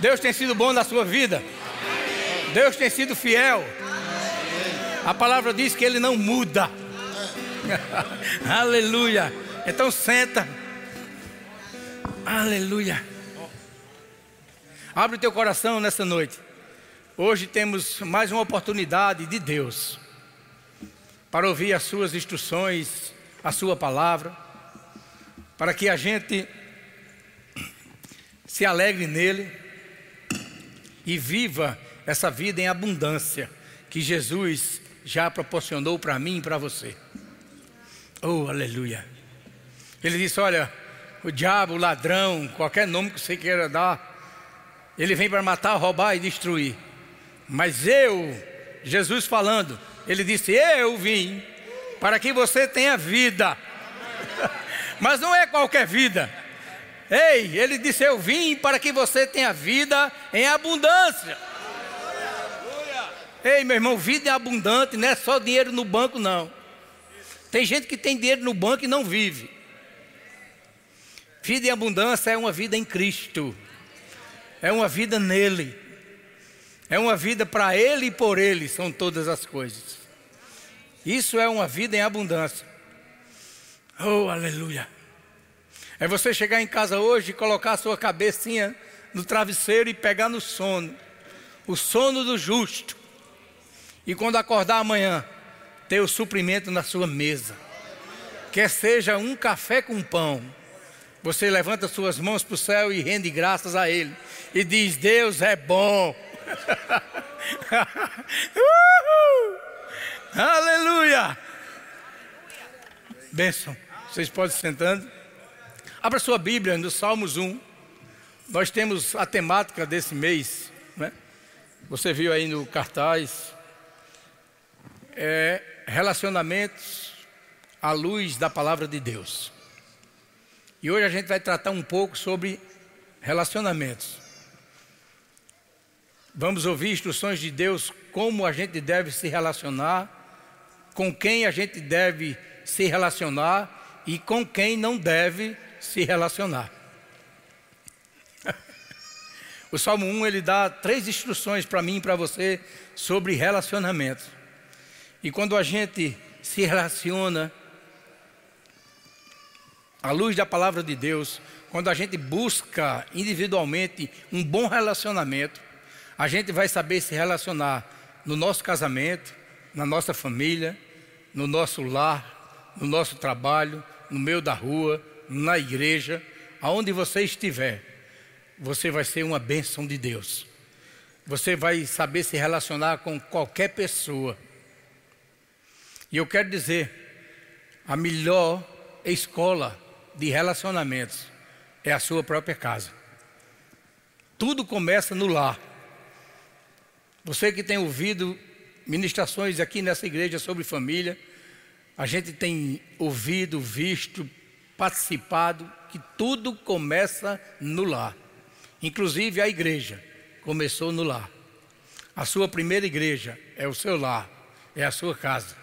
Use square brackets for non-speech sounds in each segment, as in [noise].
Deus tem sido bom na sua vida. Deus tem sido fiel. A palavra diz que Ele não muda. [laughs] Aleluia. Então senta. Aleluia. Abre o teu coração nessa noite. Hoje temos mais uma oportunidade de Deus para ouvir as suas instruções, a sua palavra, para que a gente se alegre nele e viva essa vida em abundância que Jesus já proporcionou para mim e para você. Oh, aleluia. Ele disse: Olha, o diabo, o ladrão, qualquer nome que você queira dar, ele vem para matar, roubar e destruir. Mas eu, Jesus falando, ele disse: Eu vim para que você tenha vida. [laughs] Mas não é qualquer vida. Ei, ele disse: Eu vim para que você tenha vida em abundância. Ei, meu irmão, vida é abundante, não é só dinheiro no banco, não. Tem gente que tem dinheiro no banco e não vive. Vida em abundância é uma vida em Cristo, é uma vida nele, é uma vida para Ele e por Ele, são todas as coisas. Isso é uma vida em abundância. Oh, aleluia. É você chegar em casa hoje e colocar a sua cabecinha no travesseiro e pegar no sono, o sono do justo. E quando acordar amanhã, ter o suprimento na sua mesa. Quer seja um café com pão você levanta suas mãos para o céu e rende graças a Ele. E diz: Deus é bom. [laughs] Aleluia. Bênção. Vocês podem sentando. Abra sua Bíblia no Salmos 1. Nós temos a temática desse mês. Né? Você viu aí no cartaz. É relacionamentos à luz da palavra de Deus. E hoje a gente vai tratar um pouco sobre relacionamentos. Vamos ouvir instruções de Deus como a gente deve se relacionar, com quem a gente deve se relacionar e com quem não deve se relacionar. o Salmo 1 ele dá três instruções para mim e para você sobre relacionamentos. E quando a gente se relaciona, à luz da palavra de Deus, quando a gente busca individualmente um bom relacionamento, a gente vai saber se relacionar no nosso casamento, na nossa família, no nosso lar, no nosso trabalho, no meio da rua, na igreja, aonde você estiver, você vai ser uma bênção de Deus. Você vai saber se relacionar com qualquer pessoa. E eu quero dizer, a melhor escola de relacionamentos é a sua própria casa. Tudo começa no lar. Você que tem ouvido ministrações aqui nessa igreja sobre família, a gente tem ouvido, visto, participado que tudo começa no lar. Inclusive a igreja começou no lar. A sua primeira igreja é o seu lar, é a sua casa.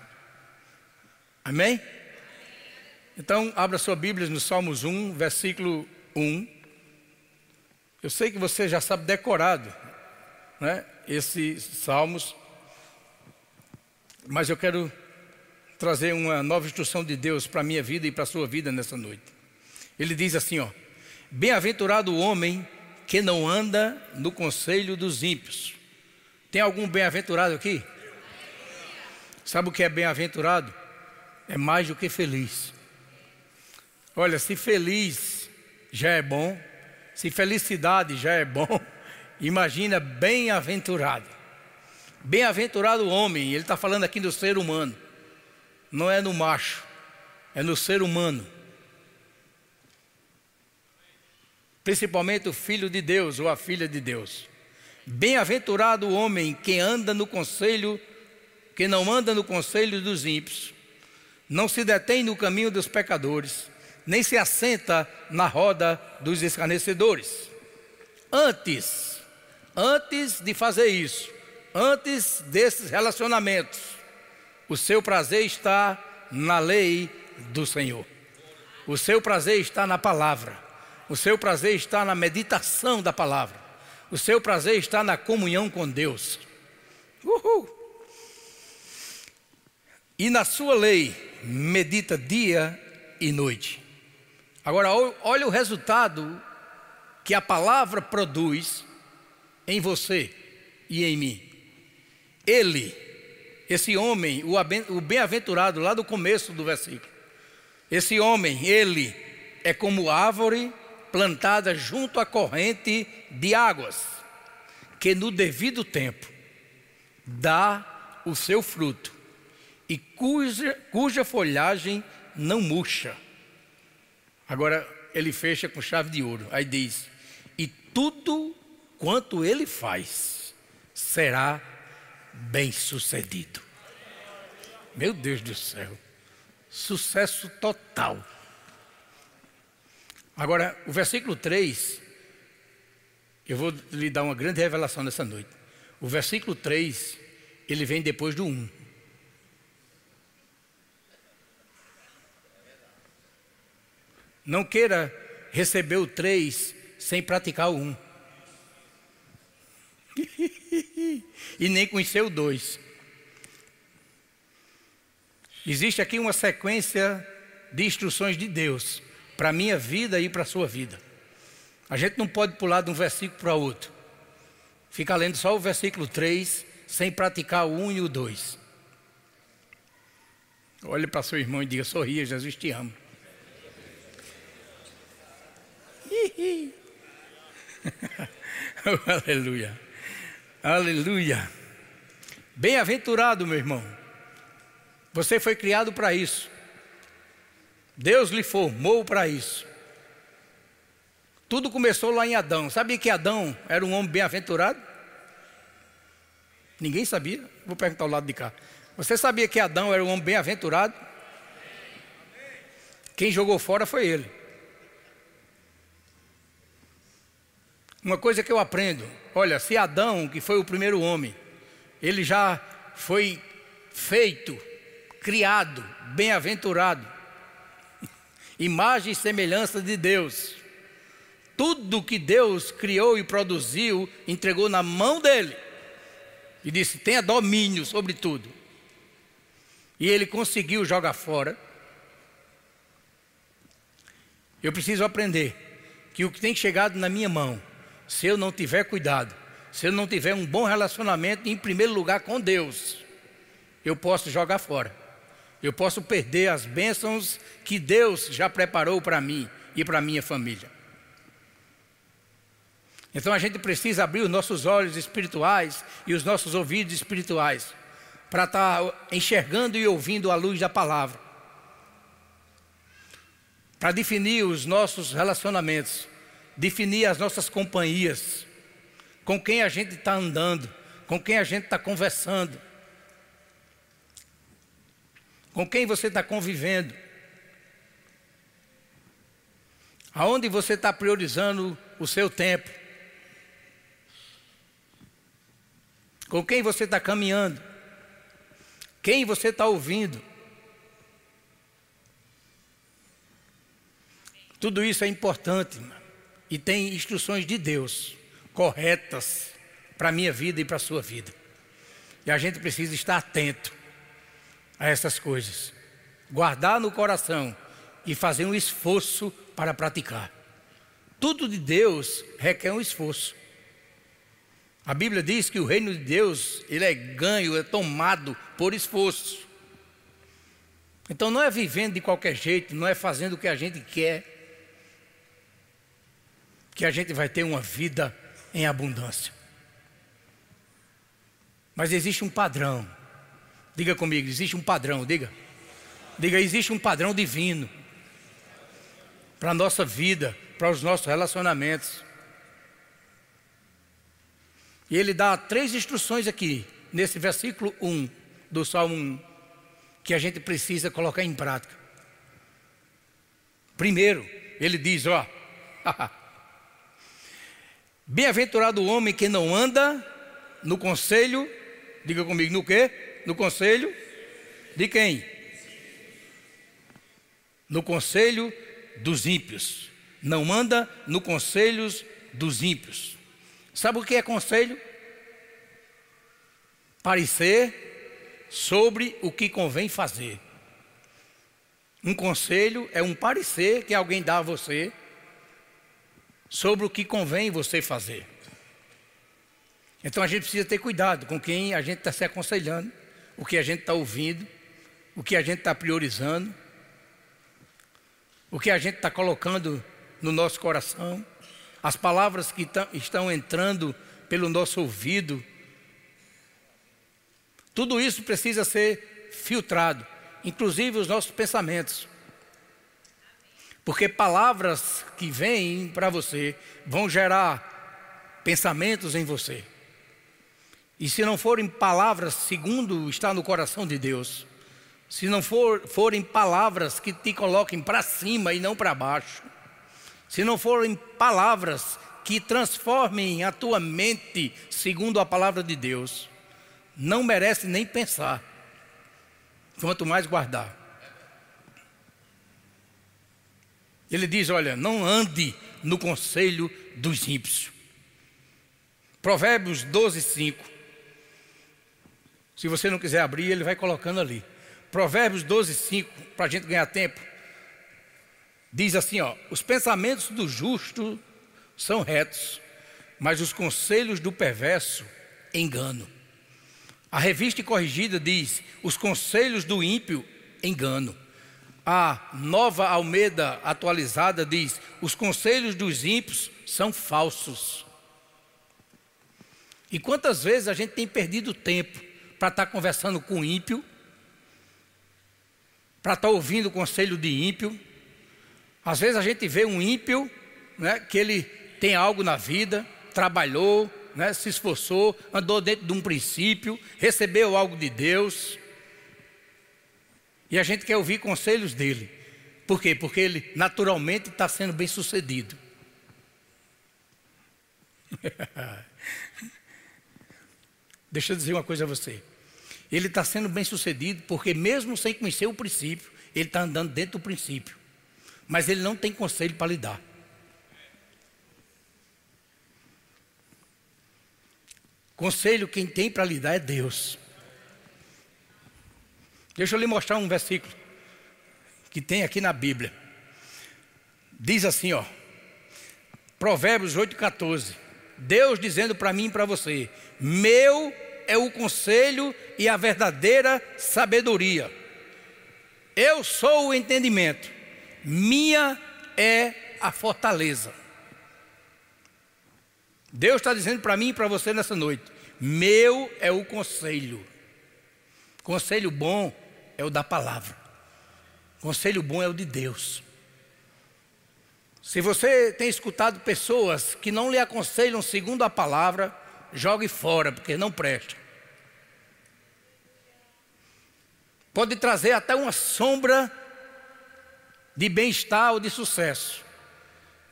Amém? Então, abra sua Bíblia no Salmos 1, versículo 1. Eu sei que você já sabe decorado, né, esses salmos, mas eu quero trazer uma nova instrução de Deus para a minha vida e para a sua vida nessa noite. Ele diz assim, ó: Bem-aventurado o homem que não anda no conselho dos ímpios. Tem algum bem-aventurado aqui? Sabe o que é bem-aventurado? É mais do que feliz. Olha, se feliz já é bom, se felicidade já é bom, [laughs] imagina bem-aventurado. Bem-aventurado o homem, ele está falando aqui do ser humano, não é no macho, é no ser humano. Principalmente o filho de Deus ou a filha de Deus. Bem-aventurado o homem que anda no conselho, que não anda no conselho dos ímpios, não se detém no caminho dos pecadores nem se assenta na roda dos escarnecedores. Antes, antes de fazer isso, antes desses relacionamentos, o seu prazer está na lei do Senhor. O seu prazer está na palavra. O seu prazer está na meditação da palavra. O seu prazer está na comunhão com Deus. Uhul. E na sua lei medita dia e noite. Agora, olha o resultado que a palavra produz em você e em mim. Ele, esse homem, o bem-aventurado, lá do começo do versículo, esse homem, ele, é como árvore plantada junto à corrente de águas, que no devido tempo dá o seu fruto e cuja, cuja folhagem não murcha. Agora ele fecha com chave de ouro. Aí diz: E tudo quanto ele faz será bem sucedido. Meu Deus do céu, sucesso total. Agora, o versículo 3, eu vou lhe dar uma grande revelação nessa noite. O versículo 3, ele vem depois do 1. Não queira receber o 3 sem praticar o 1. [laughs] [laughs] e nem conhecer o 2. Existe aqui uma sequência de instruções de Deus para a minha vida e para a sua vida. A gente não pode pular de um versículo para outro. Fica lendo só o versículo 3 sem praticar o 1 e o 2. Olhe para seu irmão e diga: sorria, Jesus te ama. [laughs] aleluia. Aleluia. Bem-aventurado, meu irmão. Você foi criado para isso. Deus lhe formou para isso. Tudo começou lá em Adão. Sabia que Adão era um homem bem-aventurado? Ninguém sabia. Vou perguntar ao lado de cá. Você sabia que Adão era um homem bem-aventurado? Quem jogou fora foi ele. Uma coisa que eu aprendo, olha, se Adão, que foi o primeiro homem, ele já foi feito, criado, bem-aventurado, [laughs] imagem e semelhança de Deus. Tudo que Deus criou e produziu, entregou na mão dele. E disse: tenha domínio sobre tudo. E ele conseguiu jogar fora. Eu preciso aprender que o que tem chegado na minha mão se eu não tiver cuidado, se eu não tiver um bom relacionamento, em primeiro lugar com Deus, eu posso jogar fora. Eu posso perder as bênçãos que Deus já preparou para mim e para minha família. Então a gente precisa abrir os nossos olhos espirituais e os nossos ouvidos espirituais para estar tá enxergando e ouvindo a luz da palavra. Para definir os nossos relacionamentos definir as nossas companhias, com quem a gente está andando, com quem a gente está conversando, com quem você está convivendo, aonde você está priorizando o seu tempo, com quem você está caminhando, quem você está ouvindo. Tudo isso é importante e tem instruções de Deus corretas para a minha vida e para a sua vida. E a gente precisa estar atento a essas coisas, guardar no coração e fazer um esforço para praticar. Tudo de Deus requer um esforço. A Bíblia diz que o reino de Deus, ele é ganho, é tomado por esforço. Então não é vivendo de qualquer jeito, não é fazendo o que a gente quer, que a gente vai ter uma vida em abundância. Mas existe um padrão. Diga comigo, existe um padrão, diga. Diga, existe um padrão divino para a nossa vida, para os nossos relacionamentos. E ele dá três instruções aqui, nesse versículo 1 do Salmo 1, que a gente precisa colocar em prática. Primeiro, ele diz: Ó, [laughs] Bem-aventurado o homem que não anda no conselho, diga comigo, no quê? No conselho de quem? No conselho dos ímpios. Não anda no conselho dos ímpios. Sabe o que é conselho? Parecer sobre o que convém fazer. Um conselho é um parecer que alguém dá a você sobre o que convém você fazer. Então a gente precisa ter cuidado com quem a gente está se aconselhando, o que a gente está ouvindo, o que a gente está priorizando, o que a gente está colocando no nosso coração, as palavras que estão entrando pelo nosso ouvido. Tudo isso precisa ser filtrado, inclusive os nossos pensamentos. Porque palavras que vêm para você vão gerar pensamentos em você. E se não forem palavras segundo está no coração de Deus, se não for, forem palavras que te coloquem para cima e não para baixo, se não forem palavras que transformem a tua mente segundo a palavra de Deus, não merece nem pensar, quanto mais guardar. Ele diz: Olha, não ande no conselho dos ímpios. Provérbios 12, 5. Se você não quiser abrir, ele vai colocando ali. Provérbios 12, 5, para a gente ganhar tempo. Diz assim: ó, os pensamentos do justo são retos, mas os conselhos do perverso engano. A revista corrigida diz: os conselhos do ímpio engano. A nova Almeida atualizada diz: os conselhos dos ímpios são falsos. E quantas vezes a gente tem perdido tempo para estar tá conversando com ímpio, para estar tá ouvindo o conselho de ímpio. Às vezes a gente vê um ímpio, né, que ele tem algo na vida, trabalhou, né, se esforçou, andou dentro de um princípio, recebeu algo de Deus. E a gente quer ouvir conselhos dele. Por quê? Porque ele naturalmente está sendo bem sucedido. [laughs] Deixa eu dizer uma coisa a você. Ele está sendo bem sucedido porque, mesmo sem conhecer o princípio, ele está andando dentro do princípio. Mas ele não tem conselho para lhe dar. Conselho quem tem para lhe dar é Deus. Deixa eu lhe mostrar um versículo que tem aqui na Bíblia. Diz assim, ó. Provérbios 8,14. Deus dizendo para mim e para você: Meu é o conselho e a verdadeira sabedoria. Eu sou o entendimento, minha é a fortaleza. Deus está dizendo para mim e para você nessa noite: meu é o conselho. Conselho bom é o da palavra. Conselho bom é o de Deus. Se você tem escutado pessoas que não lhe aconselham segundo a palavra, jogue fora, porque não presta. Pode trazer até uma sombra de bem-estar ou de sucesso.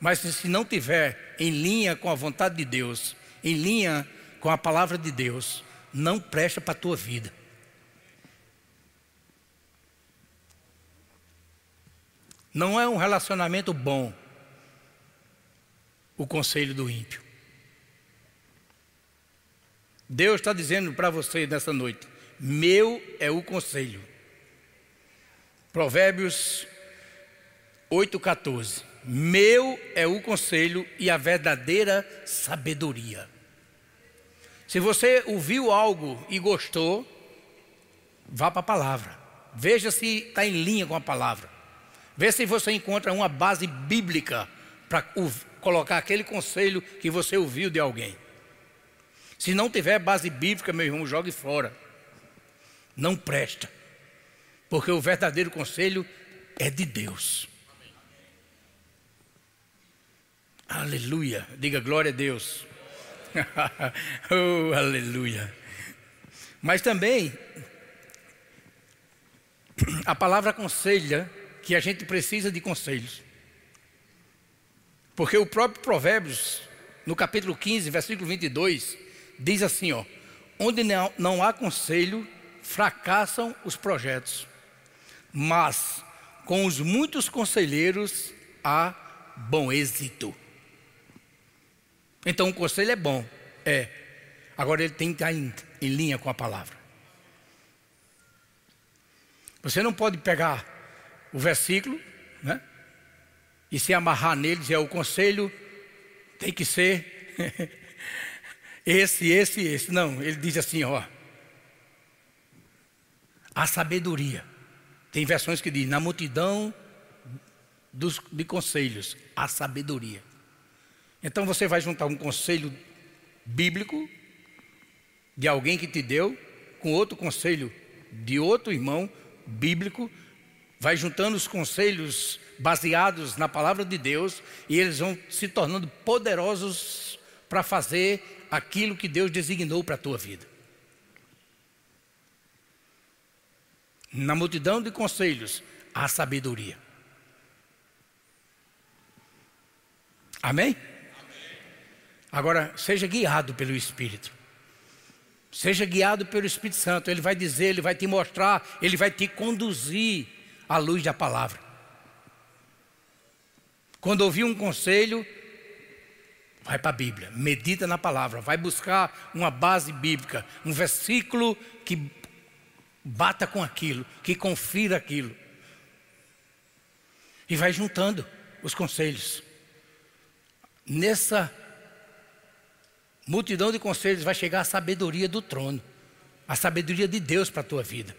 Mas se não tiver em linha com a vontade de Deus, em linha com a palavra de Deus, não presta para a tua vida. Não é um relacionamento bom o conselho do ímpio. Deus está dizendo para você nessa noite: meu é o conselho. Provérbios 8,14. Meu é o conselho e a verdadeira sabedoria. Se você ouviu algo e gostou, vá para a palavra. Veja se está em linha com a palavra. Veja se você encontra uma base bíblica para colocar aquele conselho que você ouviu de alguém. Se não tiver base bíblica, meu irmão, jogue fora. Não presta. Porque o verdadeiro conselho é de Deus. Aleluia. Diga glória a Deus. [laughs] oh, aleluia. Mas também, a palavra aconselha que a gente precisa de conselhos. Porque o próprio Provérbios, no capítulo 15, versículo 22, diz assim: ó, onde não, há conselho, fracassam os projetos, mas com os muitos conselheiros há bom êxito. Então o conselho é bom, é. Agora ele tem que estar em linha com a palavra. Você não pode pegar o versículo, né? E se amarrar nele, dizer o conselho tem que ser [laughs] esse, esse, esse. Não, ele diz assim, ó. A sabedoria. Tem versões que diz, na multidão dos, de conselhos, a sabedoria. Então você vai juntar um conselho bíblico de alguém que te deu com outro conselho de outro irmão bíblico, vai juntando os conselhos baseados na palavra de Deus e eles vão se tornando poderosos para fazer aquilo que Deus designou para a tua vida. Na multidão de conselhos, há sabedoria. Amém? Agora, seja guiado pelo Espírito. Seja guiado pelo Espírito Santo. Ele vai dizer, ele vai te mostrar, ele vai te conduzir à luz da palavra. Quando ouvir um conselho, vai para a Bíblia, medita na palavra, vai buscar uma base bíblica, um versículo que bata com aquilo, que confira aquilo. E vai juntando os conselhos. Nessa multidão de conselhos vai chegar a sabedoria do trono, a sabedoria de Deus para a tua vida.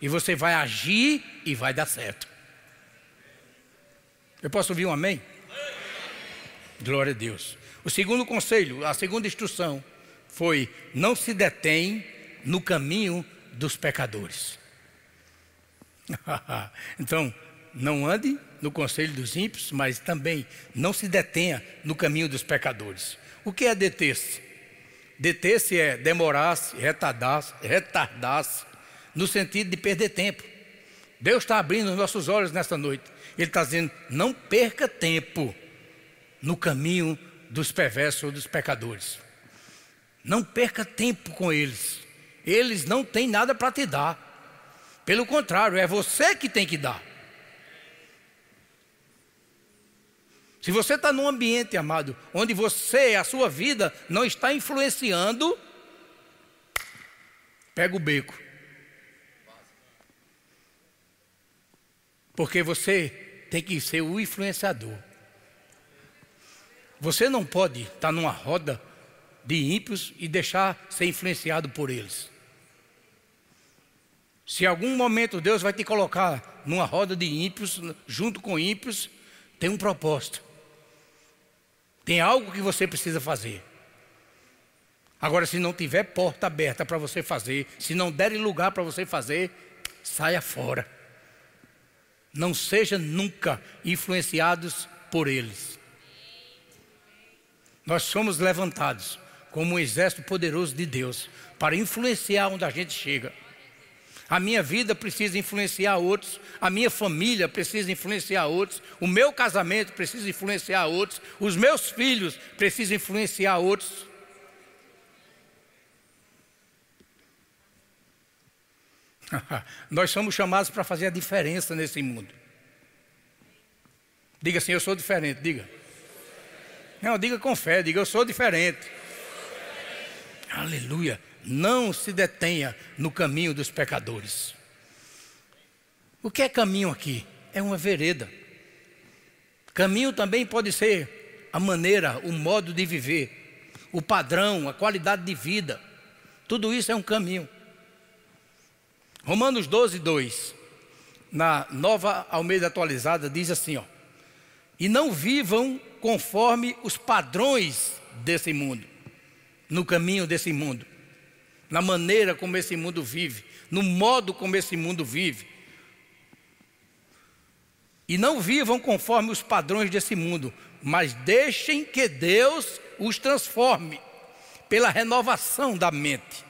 E você vai agir e vai dar certo. Eu posso ouvir um amém? Glória a Deus. O segundo conselho, a segunda instrução foi: não se detém no caminho dos pecadores. [laughs] então, não ande no conselho dos ímpios, mas também não se detenha no caminho dos pecadores. O que é deter-se? Deter-se é demorar-se, retardar-se, retardar-se, no sentido de perder tempo. Deus está abrindo os nossos olhos nesta noite. Ele está dizendo: não perca tempo no caminho dos perversos ou dos pecadores. Não perca tempo com eles. Eles não têm nada para te dar. Pelo contrário, é você que tem que dar. Se você está num ambiente, amado, onde você, a sua vida, não está influenciando, pega o beco. Porque você tem que ser o influenciador. Você não pode estar numa roda de ímpios e deixar ser influenciado por eles. Se algum momento Deus vai te colocar numa roda de ímpios, junto com ímpios, tem um propósito. Tem algo que você precisa fazer. Agora, se não tiver porta aberta para você fazer, se não der lugar para você fazer, saia fora. Não seja nunca influenciados por eles. Nós somos levantados como um exército poderoso de Deus para influenciar onde a gente chega. A minha vida precisa influenciar outros, a minha família precisa influenciar outros, o meu casamento precisa influenciar outros, os meus filhos precisam influenciar outros. [laughs] Nós somos chamados para fazer a diferença nesse mundo. Diga assim: Eu sou diferente. Diga. Não, diga com fé. Diga: Eu sou diferente. Aleluia não se detenha no caminho dos pecadores. O que é caminho aqui? É uma vereda. Caminho também pode ser a maneira, o modo de viver, o padrão, a qualidade de vida. Tudo isso é um caminho. Romanos 12, 2, na nova Almeida atualizada, diz assim: ó, e não vivam conforme os padrões desse mundo, no caminho desse mundo na maneira como esse mundo vive, no modo como esse mundo vive. E não vivam conforme os padrões desse mundo, mas deixem que Deus os transforme pela renovação da mente,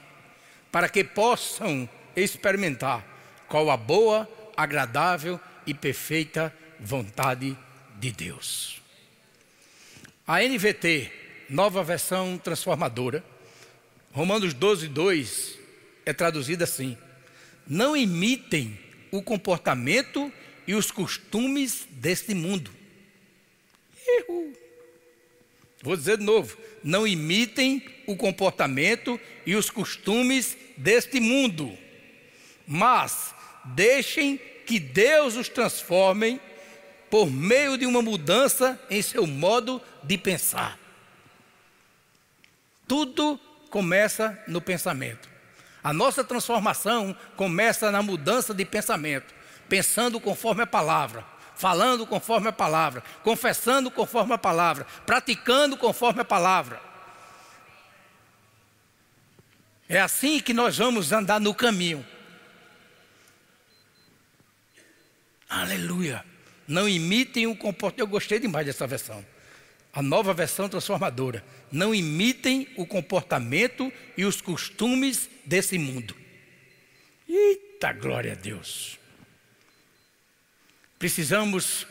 para que possam experimentar qual a boa, agradável e perfeita vontade de Deus. A NVT, nova versão transformadora, Romanos 12, 2 é traduzido assim: Não imitem o comportamento e os costumes deste mundo. Vou dizer de novo: não imitem o comportamento e os costumes deste mundo, mas deixem que Deus os transforme por meio de uma mudança em seu modo de pensar. Tudo começa no pensamento. A nossa transformação começa na mudança de pensamento, pensando conforme a palavra, falando conforme a palavra, confessando conforme a palavra, praticando conforme a palavra. É assim que nós vamos andar no caminho. Aleluia. Não imitem o comportamento. Eu gostei demais dessa versão. A nova versão transformadora. Não imitem o comportamento e os costumes desse mundo. Eita glória a Deus. Precisamos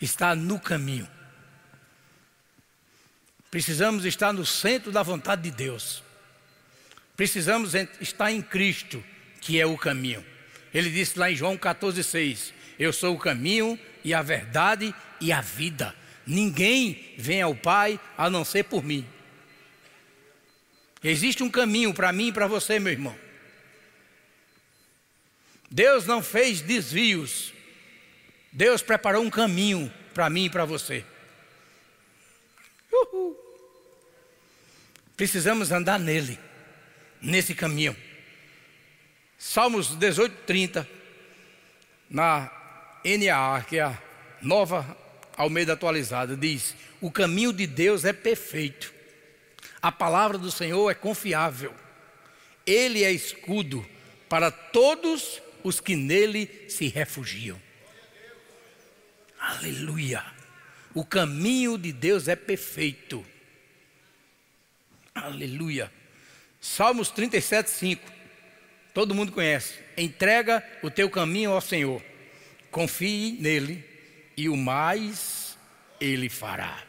estar no caminho. Precisamos estar no centro da vontade de Deus. Precisamos estar em Cristo, que é o caminho. Ele disse lá em João 14,6: Eu sou o caminho e a verdade e a vida. Ninguém vem ao Pai a não ser por mim. Existe um caminho para mim e para você, meu irmão. Deus não fez desvios Deus preparou um caminho para mim e para você. Uhul. Precisamos andar nele, nesse caminho. Salmos 18, 30, na NAA, que é a nova Almeida atualizada, diz: O caminho de Deus é perfeito, a palavra do Senhor é confiável, Ele é escudo para todos os que nele se refugiam. Aleluia. O caminho de Deus é perfeito. Aleluia. Salmos 37, 5. Todo mundo conhece. Entrega o teu caminho ao Senhor. Confie nele e o mais ele fará.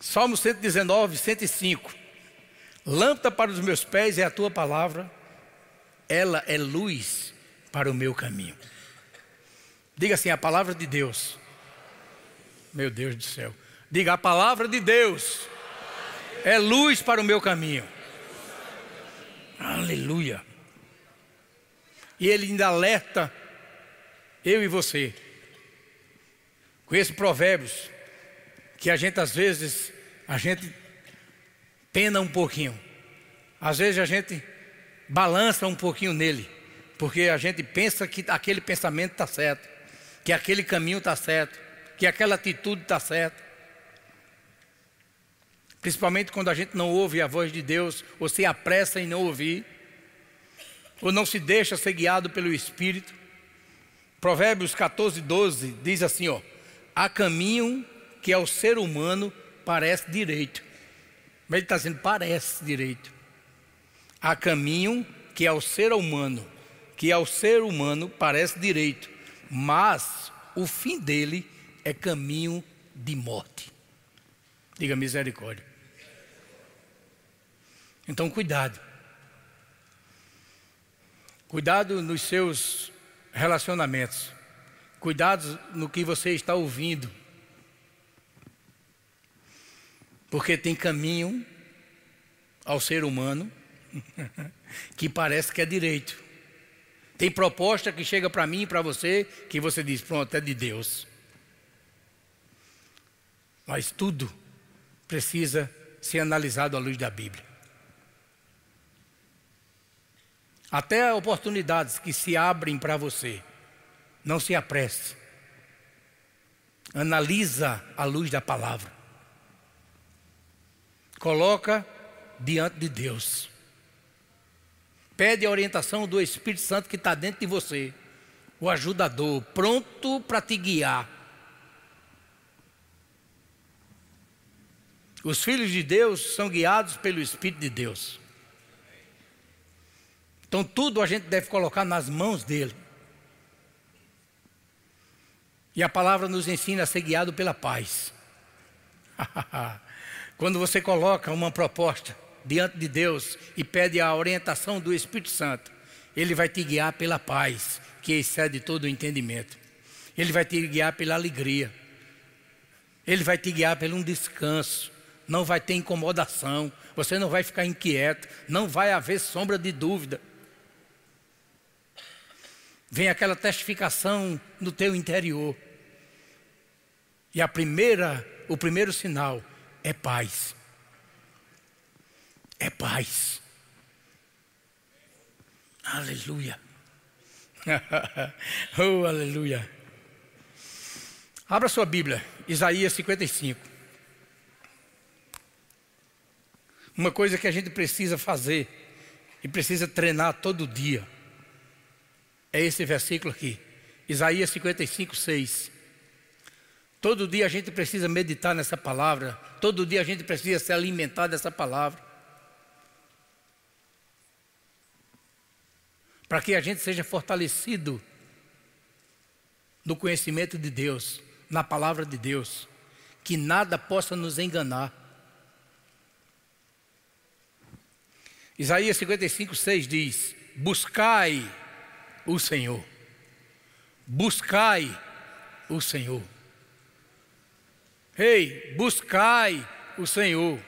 Salmo 119, 105. Lâmpada para os meus pés é a tua palavra, ela é luz para o meu caminho. Diga assim: a palavra de Deus. Meu Deus do céu. Diga: a palavra de Deus é luz para o meu caminho. Aleluia. E ele ainda alerta eu e você. Conheço provérbios que a gente às vezes a gente pena um pouquinho. Às vezes a gente balança um pouquinho nele, porque a gente pensa que aquele pensamento está certo que aquele caminho está certo, que aquela atitude está certa. Principalmente quando a gente não ouve a voz de Deus, ou se apressa em não ouvir, ou não se deixa ser guiado pelo Espírito. Provérbios 14, 12 diz assim: ó, há caminho que ao ser humano parece direito. Mas ele está dizendo, parece direito. Há caminho que ao ser humano, que ao ser humano parece direito, mas o fim dele é caminho de morte. Diga misericórdia. Então, cuidado. Cuidado nos seus relacionamentos. Cuidado no que você está ouvindo. Porque tem caminho ao ser humano [laughs] que parece que é direito. Tem proposta que chega para mim e para você que você diz: pronto, é de Deus. Mas tudo precisa ser analisado à luz da Bíblia. Até oportunidades que se abrem para você, não se apresse. Analisa a luz da palavra. Coloca diante de Deus. Pede a orientação do Espírito Santo que está dentro de você, o ajudador, pronto para te guiar. Os filhos de Deus são guiados pelo Espírito de Deus. Então tudo a gente deve colocar nas mãos dele. E a palavra nos ensina a ser guiado pela paz. [laughs] Quando você coloca uma proposta, diante de Deus e pede a orientação do Espírito Santo, Ele vai te guiar pela paz, que excede todo o entendimento. Ele vai te guiar pela alegria. Ele vai te guiar pelo um descanso. Não vai ter incomodação. Você não vai ficar inquieto. Não vai haver sombra de dúvida. Vem aquela testificação no teu interior. E a primeira, o primeiro sinal é paz. É paz. Aleluia. [laughs] oh, aleluia. Abra sua Bíblia, Isaías 55. Uma coisa que a gente precisa fazer e precisa treinar todo dia é esse versículo aqui, Isaías 55, 6. Todo dia a gente precisa meditar nessa palavra, todo dia a gente precisa se alimentar dessa palavra. Para que a gente seja fortalecido no conhecimento de Deus, na palavra de Deus, que nada possa nos enganar. Isaías 55, 6 diz: Buscai o Senhor, buscai o Senhor. Ei, buscai o Senhor.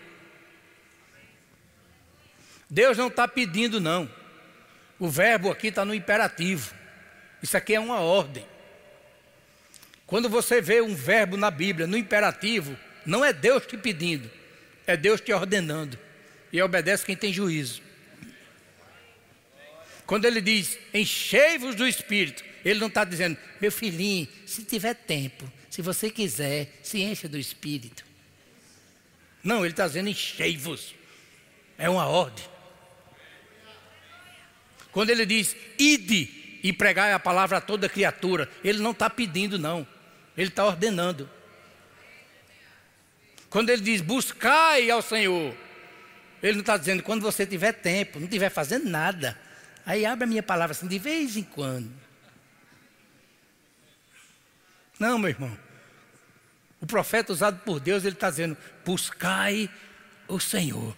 Deus não está pedindo, não. O verbo aqui está no imperativo. Isso aqui é uma ordem. Quando você vê um verbo na Bíblia, no imperativo, não é Deus te pedindo, é Deus te ordenando. E obedece quem tem juízo. Quando ele diz, enchei-vos do Espírito, ele não está dizendo, meu filhinho, se tiver tempo, se você quiser, se encha do Espírito. Não, ele está dizendo, enchei-vos. É uma ordem. Quando ele diz, ide e pregai a palavra a toda criatura, ele não está pedindo, não. Ele está ordenando. Quando ele diz buscai ao Senhor, ele não está dizendo quando você tiver tempo, não estiver fazendo nada. Aí abre a minha palavra assim, de vez em quando. Não, meu irmão. O profeta usado por Deus, ele está dizendo: buscai o Senhor.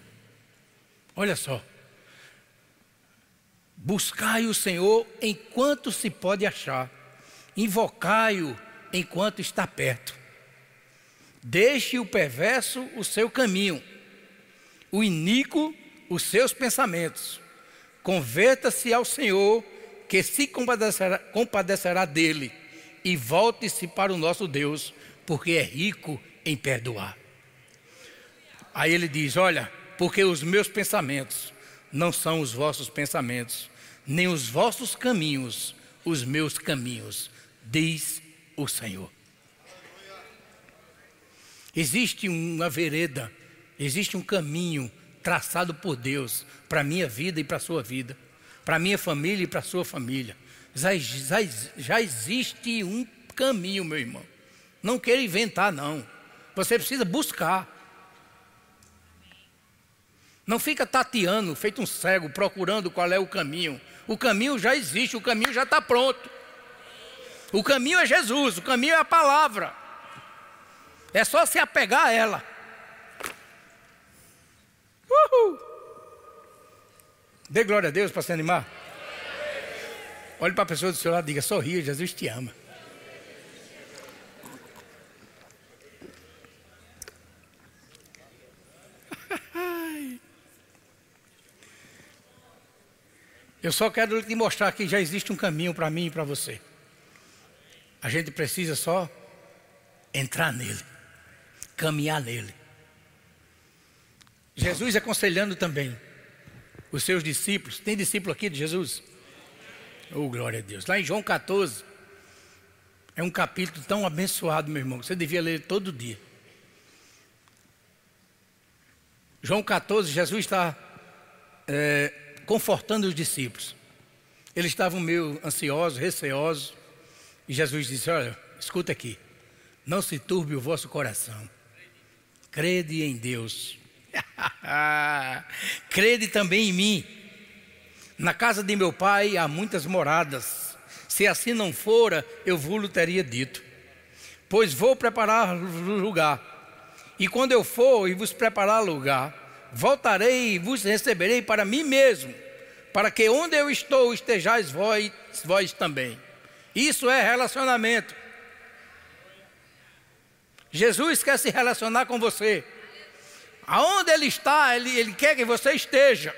Olha só. Buscai o Senhor enquanto se pode achar, invocai-o enquanto está perto. Deixe o perverso o seu caminho, o iníquo os seus pensamentos. Converta-se ao Senhor, que se compadecerá, compadecerá dele, e volte-se para o nosso Deus, porque é rico em perdoar. Aí ele diz: Olha, porque os meus pensamentos não são os vossos pensamentos, nem os vossos caminhos, os meus caminhos, diz o Senhor. Existe uma vereda, existe um caminho traçado por Deus para a minha vida e para a sua vida, para a minha família e para a sua família. Já, já, já existe um caminho, meu irmão. Não queira inventar, não. Você precisa buscar. Não fica tateando, feito um cego, procurando qual é o caminho. O caminho já existe, o caminho já está pronto. O caminho é Jesus, o caminho é a palavra. É só se apegar a ela. Uhul. Dê glória a Deus para se animar. Olhe para a pessoa do seu lado e diga: sorria, Jesus te ama. [laughs] Eu só quero te mostrar que já existe um caminho para mim e para você. A gente precisa só entrar nele, caminhar nele. Jesus aconselhando também os seus discípulos. Tem discípulo aqui de Jesus? Oh, glória a Deus. Lá em João 14, é um capítulo tão abençoado, meu irmão, que você devia ler todo dia. João 14, Jesus está é, confortando os discípulos. Eles estavam meio ansiosos, receosos. E Jesus disse: Olha, escuta aqui, não se turbe o vosso coração, crede em Deus, [laughs] crede também em mim. Na casa de meu pai há muitas moradas, se assim não fora, eu vos teria dito, pois vou preparar lugar, e quando eu for e vos preparar lugar, voltarei e vos receberei para mim mesmo, para que onde eu estou estejais vós, vós também. Isso é relacionamento. Jesus quer se relacionar com você. Aonde Ele está, Ele, Ele quer que você esteja.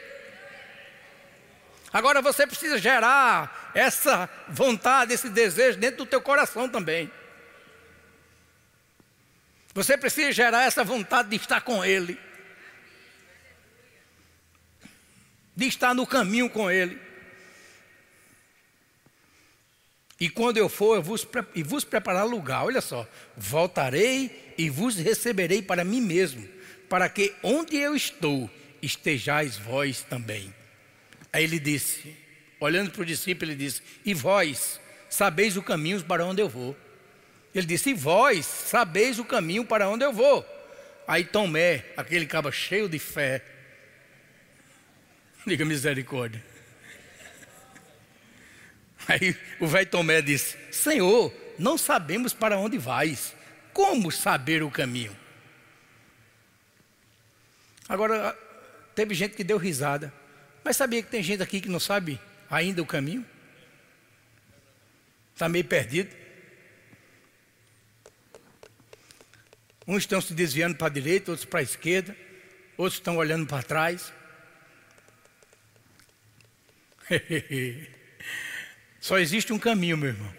Agora você precisa gerar essa vontade, esse desejo dentro do teu coração também. Você precisa gerar essa vontade de estar com Ele, de estar no caminho com Ele. E quando eu for, eu vos, e vos preparar lugar, olha só, voltarei e vos receberei para mim mesmo, para que onde eu estou, estejais vós também. Aí ele disse, olhando para o discípulo, ele disse: E vós sabeis o caminho para onde eu vou. Ele disse: E vós sabeis o caminho para onde eu vou. Aí Tomé, aquele cabo cheio de fé, [laughs] diga misericórdia. Aí o velho Tomé disse: Senhor, não sabemos para onde vais. Como saber o caminho? Agora, teve gente que deu risada. Mas sabia que tem gente aqui que não sabe ainda o caminho? Está meio perdido. Uns estão se desviando para a direita, outros para a esquerda, outros estão olhando para trás. [laughs] Só existe um caminho, meu irmão.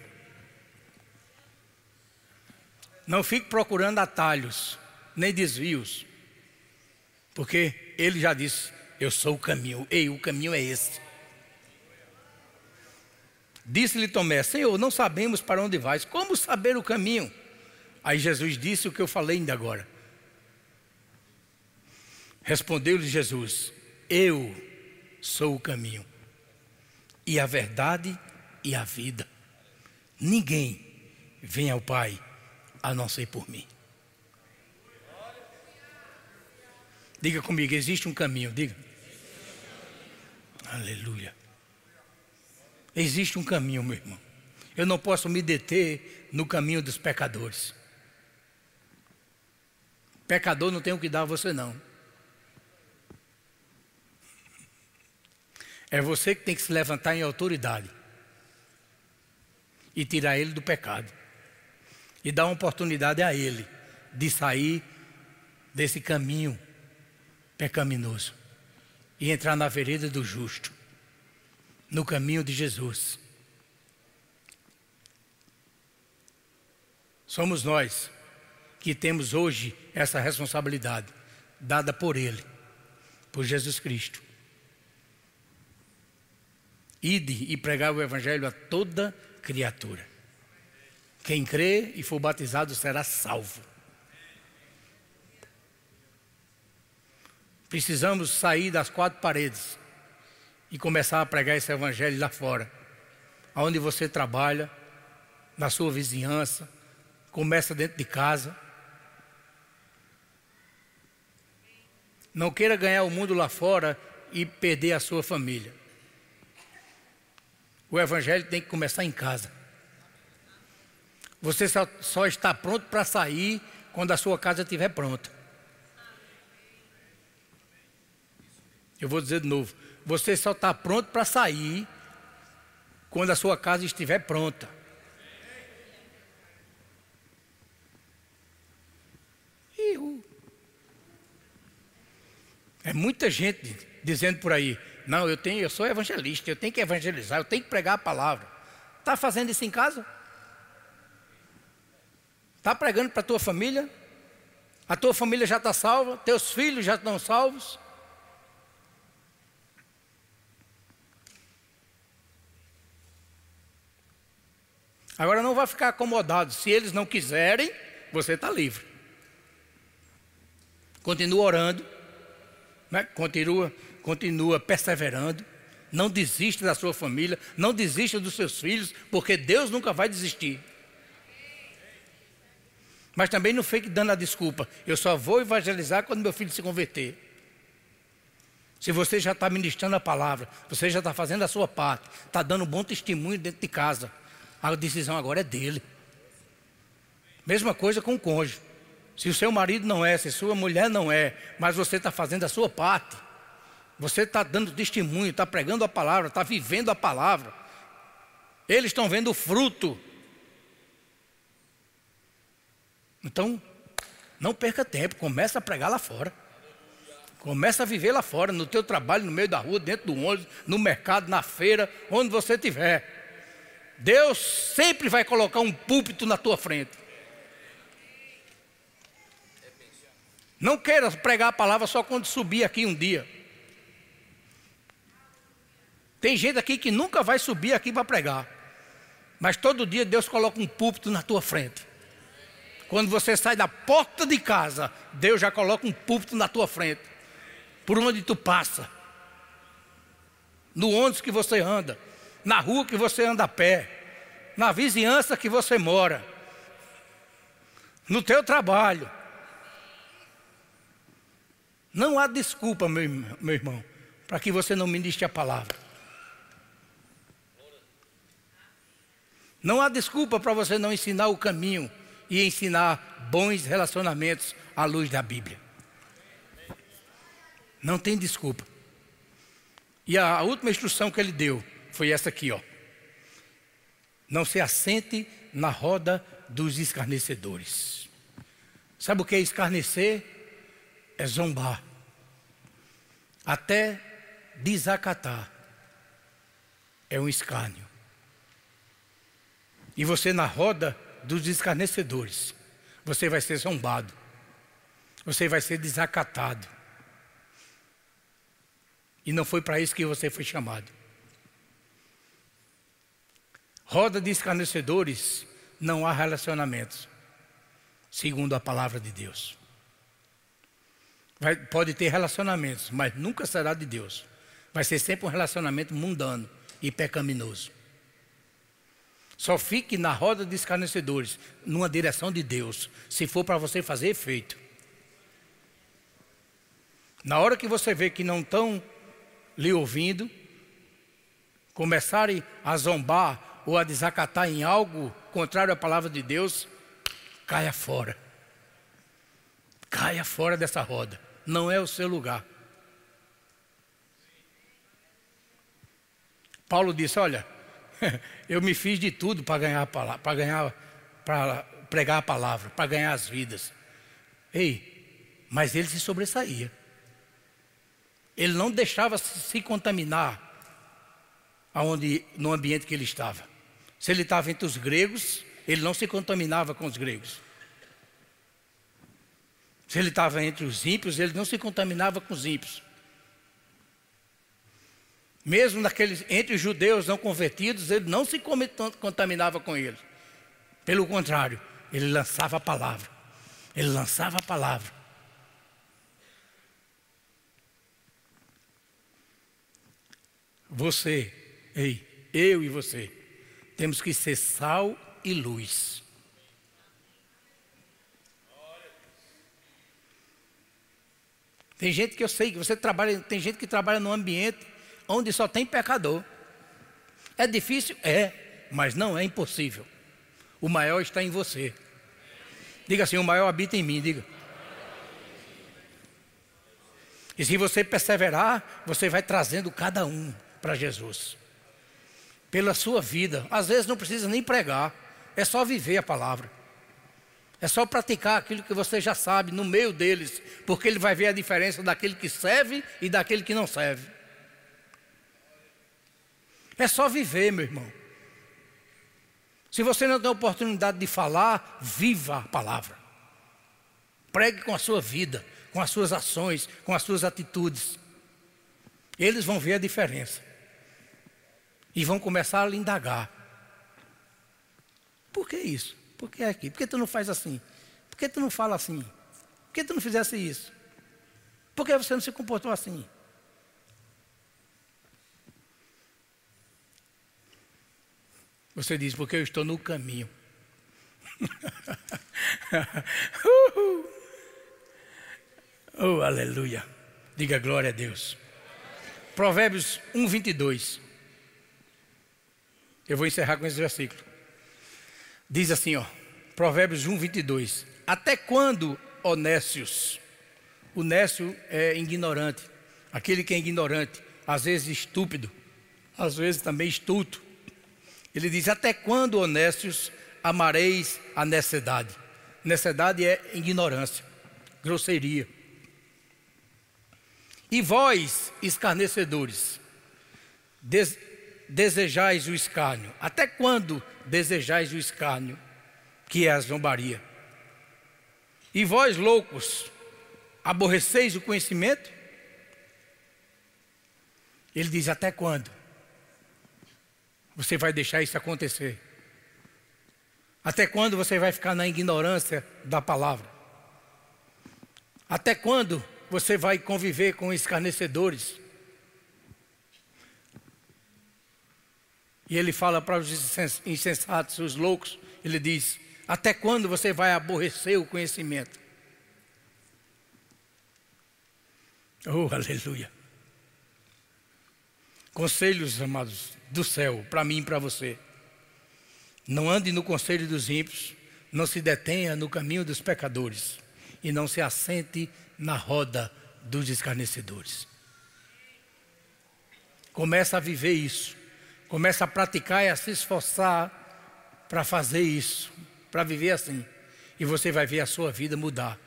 Não fique procurando atalhos, nem desvios, porque ele já disse: eu sou o caminho. Ei, o caminho é esse. Disse-lhe Tomé: Senhor, não sabemos para onde vais. Como saber o caminho? Aí Jesus disse o que eu falei ainda agora. Respondeu-lhe Jesus: Eu sou o caminho, e a verdade e a vida. Ninguém vem ao Pai a não ser por mim. Diga comigo, existe um caminho, diga. Aleluia. Existe um caminho, meu irmão. Eu não posso me deter no caminho dos pecadores. Pecador não tem o que dar a você, não. É você que tem que se levantar em autoridade e tirar ele do pecado. E dar uma oportunidade a ele de sair desse caminho pecaminoso e entrar na vereda do justo, no caminho de Jesus. Somos nós que temos hoje essa responsabilidade, dada por Ele, por Jesus Cristo. Ide e pregar o Evangelho a toda criatura. Quem crê e for batizado será salvo. Precisamos sair das quatro paredes e começar a pregar esse evangelho lá fora. Aonde você trabalha, na sua vizinhança, começa dentro de casa. Não queira ganhar o mundo lá fora e perder a sua família. O evangelho tem que começar em casa. Você só, só está pronto para sair quando a sua casa estiver pronta. Eu vou dizer de novo: você só está pronto para sair quando a sua casa estiver pronta. É muita gente dizendo por aí: não, eu tenho, eu sou evangelista, eu tenho que evangelizar, eu tenho que pregar a palavra. Está fazendo isso em casa? Está pregando para a tua família? A tua família já está salva? Teus filhos já estão salvos? Agora não vai ficar acomodado. Se eles não quiserem, você está livre. Continua orando, né? continua, continua perseverando. Não desista da sua família, não desista dos seus filhos, porque Deus nunca vai desistir. Mas também não fique dando a desculpa. Eu só vou evangelizar quando meu filho se converter. Se você já está ministrando a palavra, você já está fazendo a sua parte, está dando um bom testemunho dentro de casa. A decisão agora é dele. Mesma coisa com o cônjuge. Se o seu marido não é, se sua mulher não é, mas você está fazendo a sua parte, você está dando testemunho, está pregando a palavra, está vivendo a palavra, eles estão vendo o fruto. Então, Não perca tempo, começa a pregar lá fora. Começa a viver lá fora, no teu trabalho, no meio da rua, dentro do ônibus, no mercado, na feira, onde você estiver. Deus sempre vai colocar um púlpito na tua frente. Não queira pregar a palavra só quando subir aqui um dia. Tem gente aqui que nunca vai subir aqui para pregar. Mas todo dia Deus coloca um púlpito na tua frente. Quando você sai da porta de casa, Deus já coloca um púlpito na tua frente. Por onde tu passa. No ônibus que você anda. Na rua que você anda a pé. Na vizinhança que você mora. No teu trabalho. Não há desculpa, meu, meu irmão, para que você não ministre a palavra. Não há desculpa para você não ensinar o caminho e ensinar bons relacionamentos à luz da Bíblia. Não tem desculpa. E a última instrução que ele deu foi essa aqui, ó. Não se assente na roda dos escarnecedores. Sabe o que é escarnecer? É zombar. Até desacatar. É um escárnio. E você na roda dos escarnecedores, você vai ser zombado. Você vai ser desacatado. E não foi para isso que você foi chamado. Roda de escarnecedores, não há relacionamentos, segundo a palavra de Deus. Vai, pode ter relacionamentos, mas nunca será de Deus. Vai ser sempre um relacionamento mundano e pecaminoso. Só fique na roda de escarnecedores, numa direção de Deus, se for para você fazer efeito. Na hora que você vê que não estão lhe ouvindo, começarem a zombar ou a desacatar em algo contrário à palavra de Deus, caia fora. Caia fora dessa roda. Não é o seu lugar. Paulo disse: Olha, [laughs] eu me fiz de tudo para ganhar para ganhar, para pregar a palavra, para ganhar as vidas. Ei, mas ele se sobressaía. Ele não deixava se contaminar aonde, no ambiente que ele estava. Se ele estava entre os gregos, ele não se contaminava com os gregos. Se ele estava entre os ímpios, ele não se contaminava com os ímpios. Mesmo naqueles, entre os judeus não convertidos, ele não se contaminava com eles. Pelo contrário, ele lançava a palavra. Ele lançava a palavra. Você, ei, eu e você, temos que ser sal e luz. Tem gente que eu sei que você trabalha, tem gente que trabalha num ambiente onde só tem pecador. É difícil? É, mas não é impossível. O maior está em você. Diga assim: o maior habita em mim, diga. E se você perseverar, você vai trazendo cada um para Jesus. Pela sua vida. Às vezes não precisa nem pregar, é só viver a palavra. É só praticar aquilo que você já sabe no meio deles, porque ele vai ver a diferença daquele que serve e daquele que não serve. É só viver, meu irmão. Se você não tem oportunidade de falar, viva a palavra. Pregue com a sua vida, com as suas ações, com as suas atitudes. Eles vão ver a diferença. E vão começar a lhe indagar. Por que isso? Por que aqui? Por que tu não faz assim? Por que tu não fala assim? Por que tu não fizesse isso? Por que você não se comportou assim? Você diz, porque eu estou no caminho. [laughs] oh, aleluia. Diga glória a Deus. Provérbios 1, 22. Eu vou encerrar com esse versículo. Diz assim, ó. Provérbios 1, 22. Até quando, honécios? O nécio é ignorante. Aquele que é ignorante, às vezes estúpido, às vezes também estulto ele diz: Até quando, honestos, amareis a necessidade? Necessidade é ignorância. grosseria. E vós, escarnecedores, des desejais o escárnio. Até quando desejais o escárnio, que é a zombaria? E vós, loucos, aborreceis o conhecimento? Ele diz: Até quando? Você vai deixar isso acontecer? Até quando você vai ficar na ignorância da palavra? Até quando você vai conviver com escarnecedores? E ele fala para os insensatos, os loucos, ele diz: Até quando você vai aborrecer o conhecimento? Oh, aleluia. Conselhos, amados, do céu, para mim e para você. Não ande no conselho dos ímpios, não se detenha no caminho dos pecadores e não se assente na roda dos escarnecedores. Começa a viver isso. Começa a praticar e a se esforçar para fazer isso, para viver assim. E você vai ver a sua vida mudar.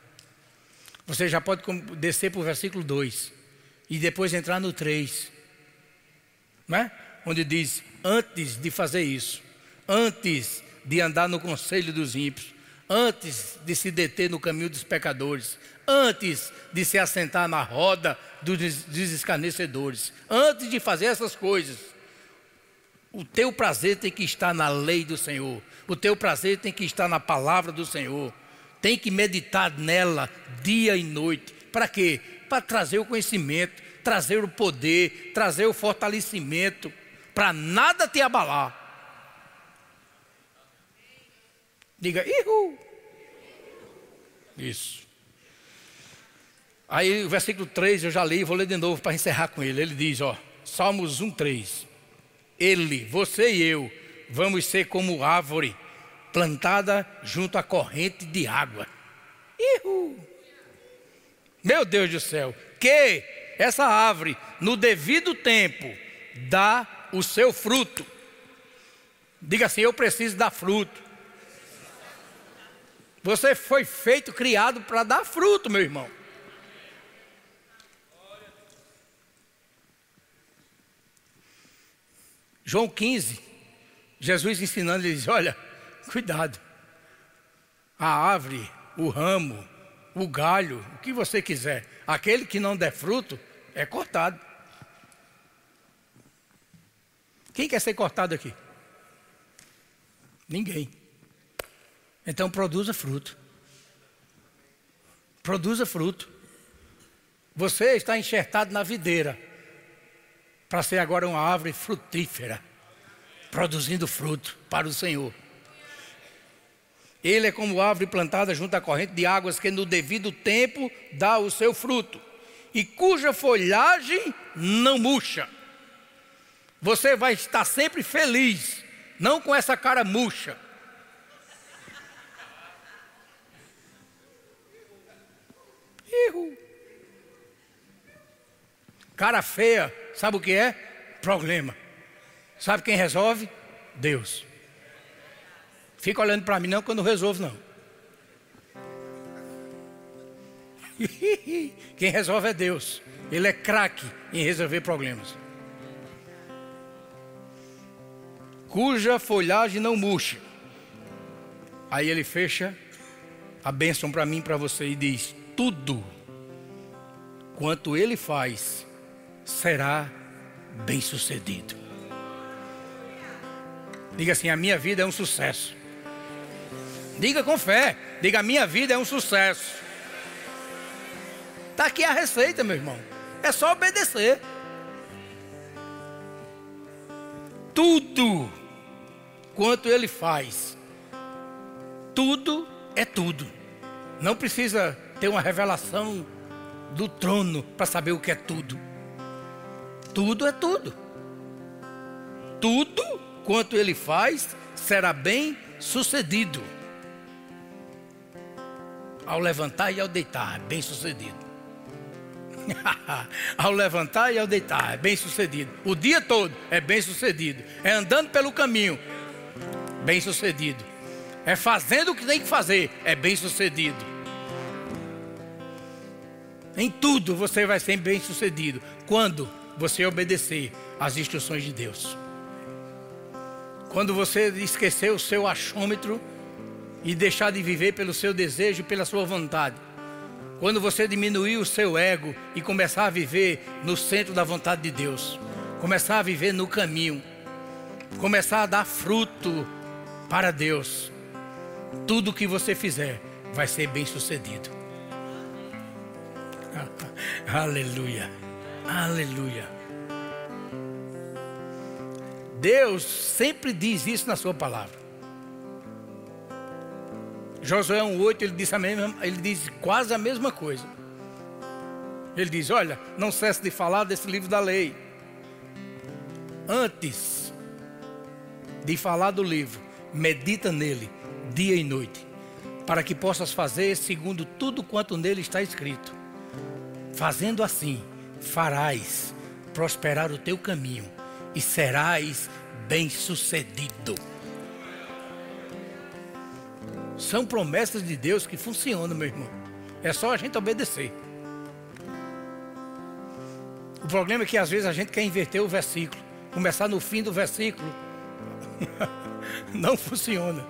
Você já pode descer para o versículo 2 e depois entrar no 3, né? onde diz: Antes de fazer isso, antes de andar no conselho dos ímpios, antes de se deter no caminho dos pecadores, antes de se assentar na roda dos, escarnecedores, antes de fazer essas coisas, o teu prazer tem que estar na lei do Senhor, o teu prazer tem que estar na palavra do Senhor tem que meditar nela dia e noite. Para quê? Para trazer o conhecimento, trazer o poder, trazer o fortalecimento, para nada te abalar. Diga, ihu. Isso. Aí o versículo 3 eu já li, vou ler de novo para encerrar com ele. Ele diz, ó, Salmos 1, 3. Ele, você e eu, vamos ser como árvore plantada junto à corrente de água. Ihu. Meu Deus do céu, que essa árvore, no devido tempo, dá o seu fruto. Diga assim: eu preciso dar fruto. Você foi feito, criado para dar fruto, meu irmão. João 15, Jesus ensinando, ele diz: Olha, Cuidado. A árvore, o ramo, o galho, o que você quiser, aquele que não der fruto é cortado. Quem quer ser cortado aqui? Ninguém. Então produza fruto. Produza fruto. Você está enxertado na videira para ser agora uma árvore frutífera, produzindo fruto para o Senhor. Ele é como árvore plantada junto à corrente de águas que no devido tempo dá o seu fruto e cuja folhagem não murcha. Você vai estar sempre feliz, não com essa cara murcha. Cara feia, sabe o que é? Problema. Sabe quem resolve? Deus. Fica olhando para mim não não resolvo não. [laughs] Quem resolve é Deus. Ele é craque em resolver problemas. Cuja folhagem não murcha. Aí ele fecha a bênção para mim para você e diz: tudo quanto ele faz será bem sucedido. Diga assim: a minha vida é um sucesso. Diga com fé. Diga: minha vida é um sucesso. Está aqui a receita, meu irmão. É só obedecer. Tudo quanto ele faz, tudo é tudo. Não precisa ter uma revelação do trono para saber o que é tudo. Tudo é tudo. Tudo quanto ele faz será bem sucedido ao levantar e ao deitar, bem sucedido. [laughs] ao levantar e ao deitar, é bem sucedido. O dia todo é bem sucedido. É andando pelo caminho, bem sucedido. É fazendo o que tem que fazer, é bem sucedido. Em tudo você vai ser bem sucedido. Quando você obedecer às instruções de Deus. Quando você esquecer o seu achômetro e deixar de viver pelo seu desejo, pela sua vontade. Quando você diminuir o seu ego e começar a viver no centro da vontade de Deus. Começar a viver no caminho. Começar a dar fruto para Deus. Tudo que você fizer vai ser bem sucedido. [laughs] Aleluia. Aleluia. Deus sempre diz isso na sua palavra. Josué 1,8 ele diz, a mesma, ele diz quase a mesma coisa. Ele diz: Olha, não cesse de falar desse livro da lei. Antes de falar do livro, medita nele dia e noite, para que possas fazer segundo tudo quanto nele está escrito. Fazendo assim, farás prosperar o teu caminho e serás bem-sucedido. São promessas de Deus que funcionam, meu irmão. É só a gente obedecer. O problema é que às vezes a gente quer inverter o versículo, começar no fim do versículo. [laughs] Não funciona.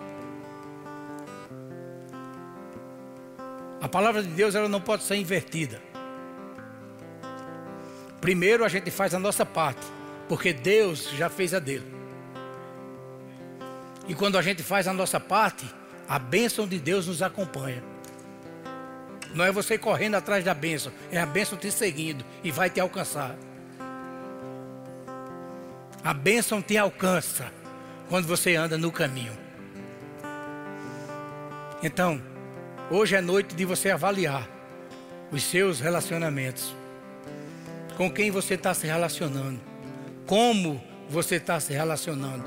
A palavra de Deus ela não pode ser invertida. Primeiro a gente faz a nossa parte, porque Deus já fez a dele. E quando a gente faz a nossa parte, a bênção de Deus nos acompanha. Não é você correndo atrás da bênção, é a bênção te seguindo e vai te alcançar. A bênção te alcança quando você anda no caminho. Então, hoje é noite de você avaliar os seus relacionamentos. Com quem você está se relacionando? Como você está se relacionando?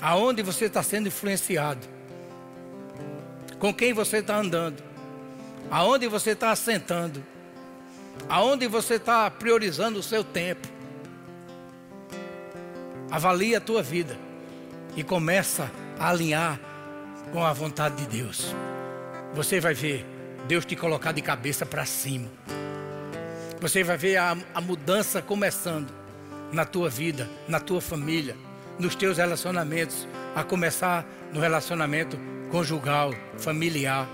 Aonde você está sendo influenciado? Com quem você está andando? Aonde você está assentando? Aonde você está priorizando o seu tempo? Avalie a tua vida e começa a alinhar com a vontade de Deus. Você vai ver Deus te colocar de cabeça para cima. Você vai ver a, a mudança começando na tua vida, na tua família, nos teus relacionamentos, a começar no relacionamento conjugal, familiar.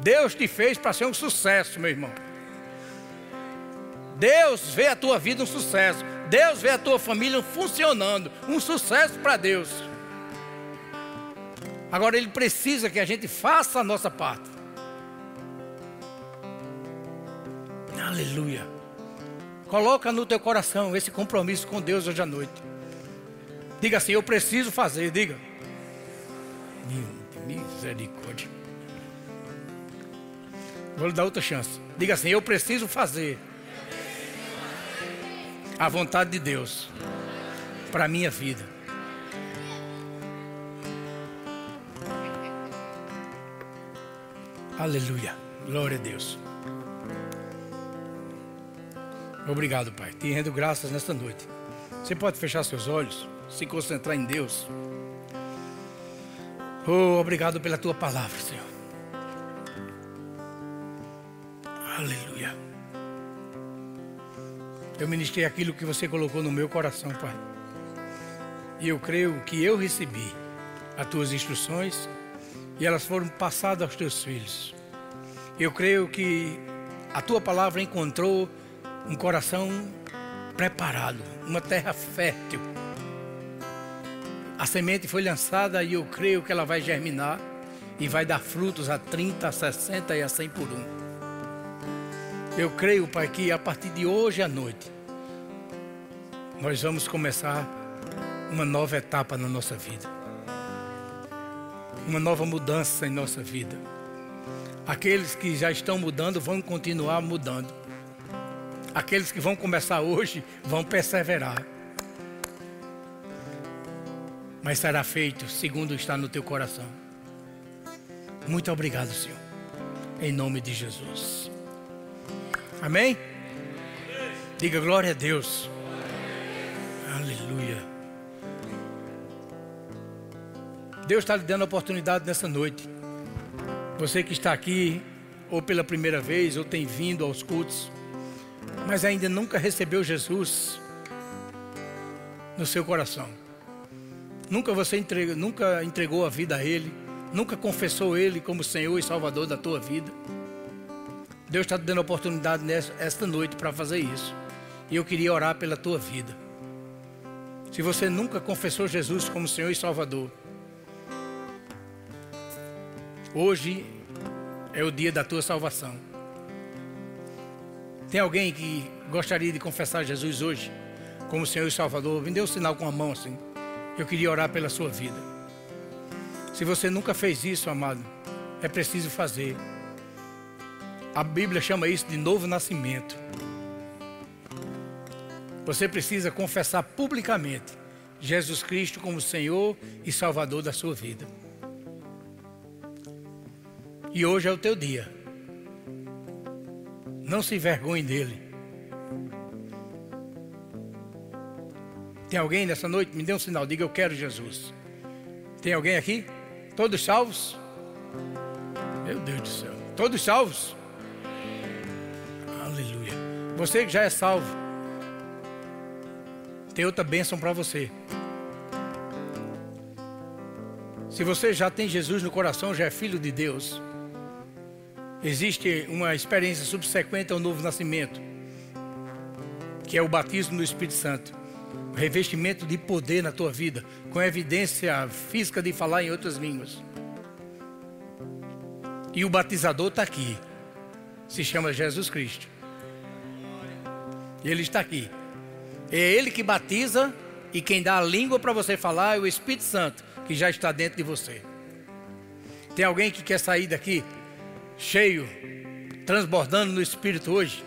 Deus te fez para ser um sucesso, meu irmão. Deus vê a tua vida um sucesso. Deus vê a tua família funcionando, um sucesso para Deus. Agora Ele precisa que a gente faça a nossa parte. Aleluia. Coloca no teu coração esse compromisso com Deus hoje à noite. Diga assim: Eu preciso fazer. Diga. Misericórdia. Vou lhe dar outra chance. Diga assim: Eu preciso fazer a vontade de Deus para a minha vida. Aleluia. Glória a Deus. Obrigado, Pai. Te rendo graças nesta noite. Você pode fechar seus olhos, se concentrar em Deus. Oh, obrigado pela tua palavra, Senhor. Aleluia. Eu ministrei aquilo que você colocou no meu coração, Pai. E eu creio que eu recebi as tuas instruções e elas foram passadas aos teus filhos. Eu creio que a tua palavra encontrou um coração preparado, uma terra fértil. A semente foi lançada e eu creio que ela vai germinar e vai dar frutos a 30, a 60 e a 100 por um. Eu creio, Pai, que a partir de hoje à noite nós vamos começar uma nova etapa na nossa vida. Uma nova mudança em nossa vida. Aqueles que já estão mudando vão continuar mudando. Aqueles que vão começar hoje vão perseverar. Mas será feito segundo está no teu coração. Muito obrigado, Senhor. Em nome de Jesus. Amém? Diga glória a Deus. Aleluia. Deus está lhe dando a oportunidade nessa noite Você que está aqui, ou pela primeira vez, ou tem vindo aos cultos, mas ainda nunca recebeu Jesus no seu coração. Nunca você entregou, nunca entregou a vida a Ele, nunca confessou Ele como Senhor e Salvador da tua vida. Deus está te dando oportunidade nesta noite para fazer isso. E eu queria orar pela tua vida. Se você nunca confessou Jesus como Senhor e Salvador, hoje é o dia da tua salvação. Tem alguém que gostaria de confessar Jesus hoje como Senhor e Salvador? Me dê um sinal com a mão assim. Eu queria orar pela sua vida. Se você nunca fez isso, amado, é preciso fazer. A Bíblia chama isso de novo nascimento. Você precisa confessar publicamente Jesus Cristo como Senhor e Salvador da sua vida. E hoje é o teu dia. Não se envergonhe dele. Tem alguém nessa noite? Me dê um sinal, diga eu quero Jesus. Tem alguém aqui? Todos salvos? Meu Deus do céu. Todos salvos? Aleluia. Você que já é salvo, tem outra bênção para você. Se você já tem Jesus no coração, já é filho de Deus. Existe uma experiência subsequente ao novo nascimento, que é o batismo no Espírito Santo. O revestimento de poder na tua vida, com evidência física de falar em outras línguas. E o batizador está aqui. Se chama Jesus Cristo. Ele está aqui. É Ele que batiza e quem dá a língua para você falar é o Espírito Santo, que já está dentro de você. Tem alguém que quer sair daqui cheio, transbordando no Espírito hoje?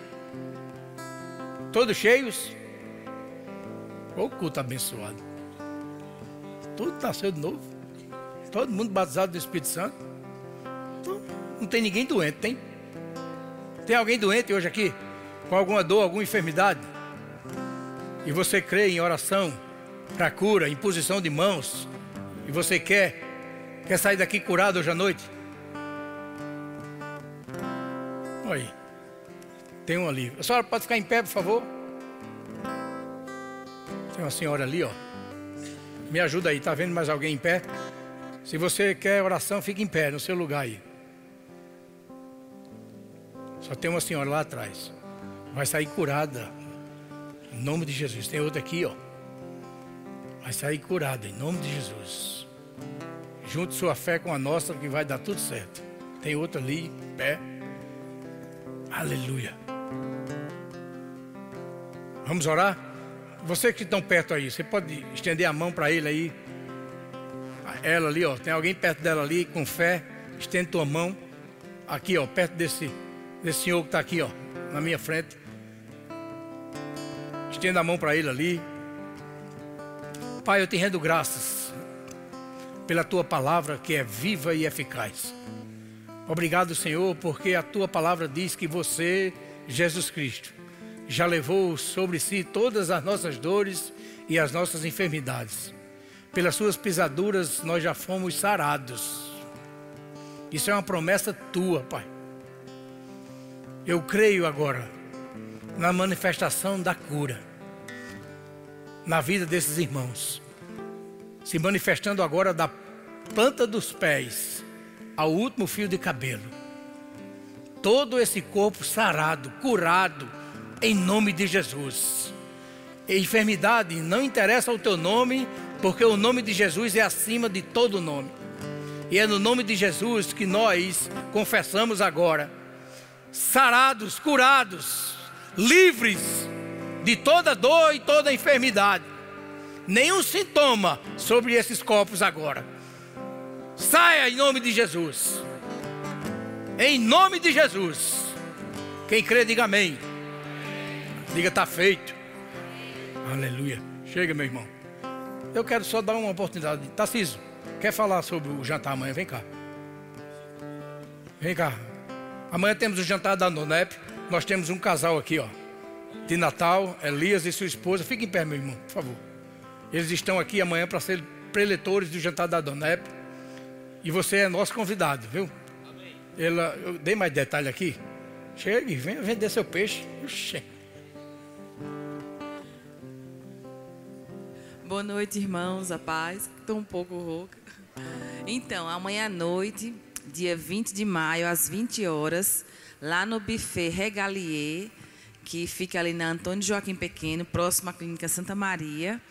Todos cheios? O culto abençoado. Tudo nasceu de novo. Todo mundo batizado do Espírito Santo. Então, não tem ninguém doente, tem? Tem alguém doente hoje aqui? Com alguma dor, alguma enfermidade? e você crê em oração para cura, em posição de mãos, e você quer, quer sair daqui curado hoje à noite? Olha aí. Tem um ali. A senhora pode ficar em pé, por favor? Tem uma senhora ali, ó. Me ajuda aí, tá vendo mais alguém em pé? Se você quer oração, fique em pé no seu lugar aí. Só tem uma senhora lá atrás. Vai sair curada. Em nome de Jesus. Tem outra aqui, ó. Vai sair curada em nome de Jesus. Junte sua fé com a nossa que vai dar tudo certo. Tem outra ali, pé. Aleluia. Vamos orar? Você que estão perto aí, você pode estender a mão para ele aí. Ela ali, ó. Tem alguém perto dela ali com fé. Estende tua mão. Aqui, ó, perto desse, desse senhor que está aqui, ó, na minha frente. Estenda a mão para ele ali. Pai, eu te rendo graças pela tua palavra que é viva e eficaz. Obrigado, Senhor, porque a tua palavra diz que você, Jesus Cristo, já levou sobre si todas as nossas dores e as nossas enfermidades. Pelas suas pisaduras nós já fomos sarados. Isso é uma promessa tua, Pai. Eu creio agora na manifestação da cura na vida desses irmãos, se manifestando agora da planta dos pés ao último fio de cabelo. Todo esse corpo sarado, curado, em nome de Jesus. enfermidade não interessa o teu nome, porque o nome de Jesus é acima de todo nome. E é no nome de Jesus que nós confessamos agora, sarados, curados, livres de toda dor e toda enfermidade. Nenhum sintoma sobre esses corpos agora. Saia em nome de Jesus. Em nome de Jesus. Quem crê, diga amém. Diga, está feito. Aleluia. Chega, meu irmão. Eu quero só dar uma oportunidade. Tarcísio, quer falar sobre o jantar amanhã? Vem cá. Vem cá. Amanhã temos o jantar da Nonep. Nós temos um casal aqui, ó de Natal, Elias e sua esposa. Fique em pé, meu irmão, por favor. Eles estão aqui amanhã para ser preletores do jantar da Donep. E você é nosso convidado, viu? Amém. Ela, eu dei mais detalhe aqui. Chegue, venha vender seu peixe. Oxê. Boa noite, irmãos, a paz. Estou um pouco rouca. Então, amanhã à noite, dia 20 de maio, às 20 horas, lá no buffet Regalier, que fica ali na Antônio Joaquim Pequeno, próximo à Clínica Santa Maria.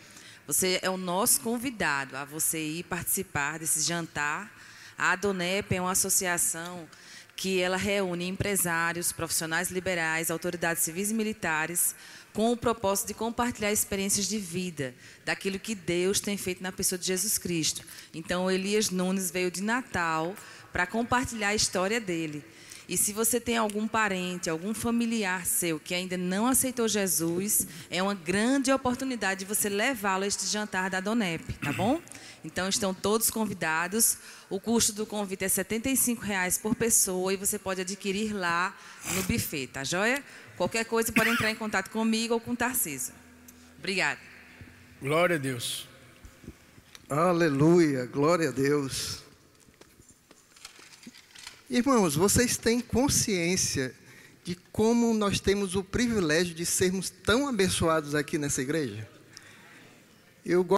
Você é o nosso convidado a você ir participar desse jantar. A Adonep é uma associação que ela reúne empresários, profissionais liberais, autoridades civis e militares, com o propósito de compartilhar experiências de vida, daquilo que Deus tem feito na pessoa de Jesus Cristo. Então, Elias Nunes veio de Natal para compartilhar a história dele. E se você tem algum parente, algum familiar seu que ainda não aceitou Jesus, é uma grande oportunidade de você levá-lo a este jantar da Donep, tá bom? Então estão todos convidados. O custo do convite é 75 reais por pessoa e você pode adquirir lá no buffet, tá joia? Qualquer coisa pode entrar em contato comigo ou com o Tarcísio. Obrigada. Glória a Deus. Aleluia, glória a Deus. Irmãos, vocês têm consciência de como nós temos o privilégio de sermos tão abençoados aqui nessa igreja? Eu